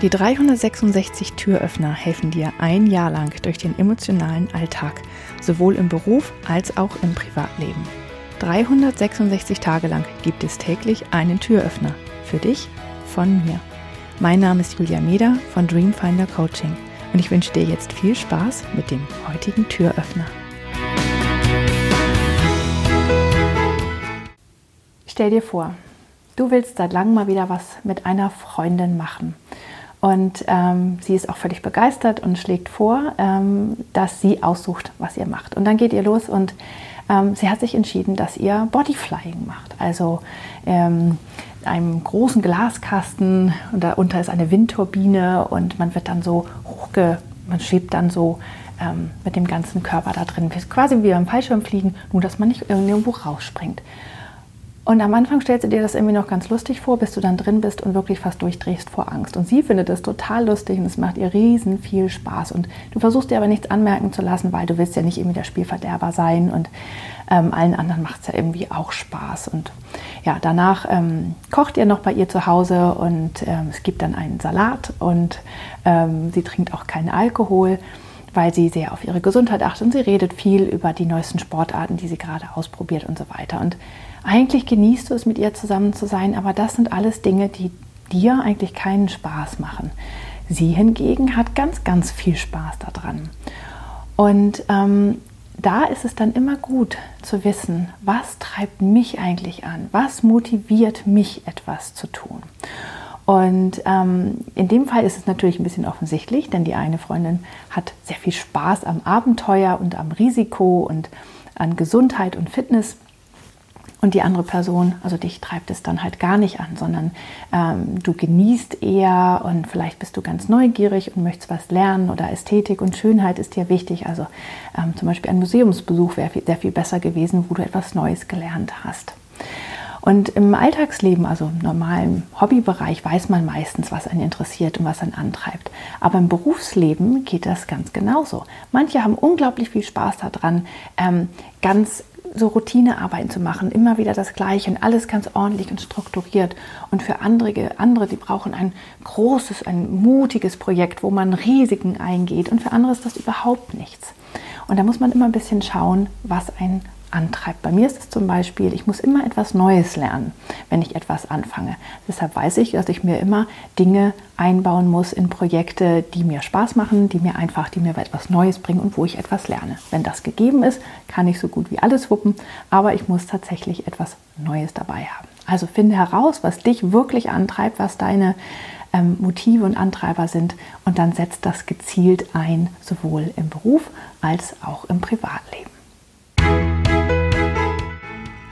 Die 366 Türöffner helfen dir ein Jahr lang durch den emotionalen Alltag, sowohl im Beruf als auch im Privatleben. 366 Tage lang gibt es täglich einen Türöffner. Für dich, von mir. Mein Name ist Julia Meder von Dreamfinder Coaching und ich wünsche dir jetzt viel Spaß mit dem heutigen Türöffner. Stell dir vor, du willst seit langem mal wieder was mit einer Freundin machen. Und ähm, sie ist auch völlig begeistert und schlägt vor, ähm, dass sie aussucht, was ihr macht. Und dann geht ihr los und ähm, sie hat sich entschieden, dass ihr Bodyflying macht. Also ähm, einem großen Glaskasten und darunter ist eine Windturbine und man wird dann so hochge, man schwebt dann so ähm, mit dem ganzen Körper da drin, quasi wie beim Fallschirmfliegen, nur dass man nicht irgendwo rausspringt. Und am Anfang stellst du dir das irgendwie noch ganz lustig vor, bis du dann drin bist und wirklich fast durchdrehst vor Angst. Und sie findet es total lustig und es macht ihr riesen viel Spaß. Und du versuchst dir aber nichts anmerken zu lassen, weil du willst ja nicht irgendwie der Spielverderber sein und ähm, allen anderen macht es ja irgendwie auch Spaß. Und ja, danach ähm, kocht ihr noch bei ihr zu Hause und ähm, es gibt dann einen Salat und ähm, sie trinkt auch keinen Alkohol weil sie sehr auf ihre Gesundheit achtet und sie redet viel über die neuesten Sportarten, die sie gerade ausprobiert und so weiter. Und eigentlich genießt du es, mit ihr zusammen zu sein, aber das sind alles Dinge, die dir eigentlich keinen Spaß machen. Sie hingegen hat ganz, ganz viel Spaß daran. Und ähm, da ist es dann immer gut zu wissen, was treibt mich eigentlich an, was motiviert mich etwas zu tun. Und ähm, in dem Fall ist es natürlich ein bisschen offensichtlich, denn die eine Freundin hat sehr viel Spaß am Abenteuer und am Risiko und an Gesundheit und Fitness. Und die andere Person, also dich treibt es dann halt gar nicht an, sondern ähm, du genießt eher und vielleicht bist du ganz neugierig und möchtest was lernen oder Ästhetik und Schönheit ist dir wichtig. Also ähm, zum Beispiel ein Museumsbesuch wäre sehr viel besser gewesen, wo du etwas Neues gelernt hast. Und im Alltagsleben, also im normalen Hobbybereich, weiß man meistens, was einen interessiert und was einen antreibt. Aber im Berufsleben geht das ganz genauso. Manche haben unglaublich viel Spaß daran, ähm, ganz so Routinearbeiten zu machen, immer wieder das Gleiche und alles ganz ordentlich und strukturiert. Und für andere, andere, die brauchen ein großes, ein mutiges Projekt, wo man Risiken eingeht. Und für andere ist das überhaupt nichts. Und da muss man immer ein bisschen schauen, was einen antreibt. Bei mir ist es zum Beispiel, ich muss immer etwas Neues lernen, wenn ich etwas anfange. Deshalb weiß ich, dass ich mir immer Dinge einbauen muss in Projekte, die mir Spaß machen, die mir einfach, die mir etwas Neues bringen und wo ich etwas lerne. Wenn das gegeben ist, kann ich so gut wie alles wuppen, aber ich muss tatsächlich etwas Neues dabei haben. Also finde heraus, was dich wirklich antreibt, was deine ähm, Motive und Antreiber sind und dann setzt das gezielt ein, sowohl im Beruf als auch im Privatleben.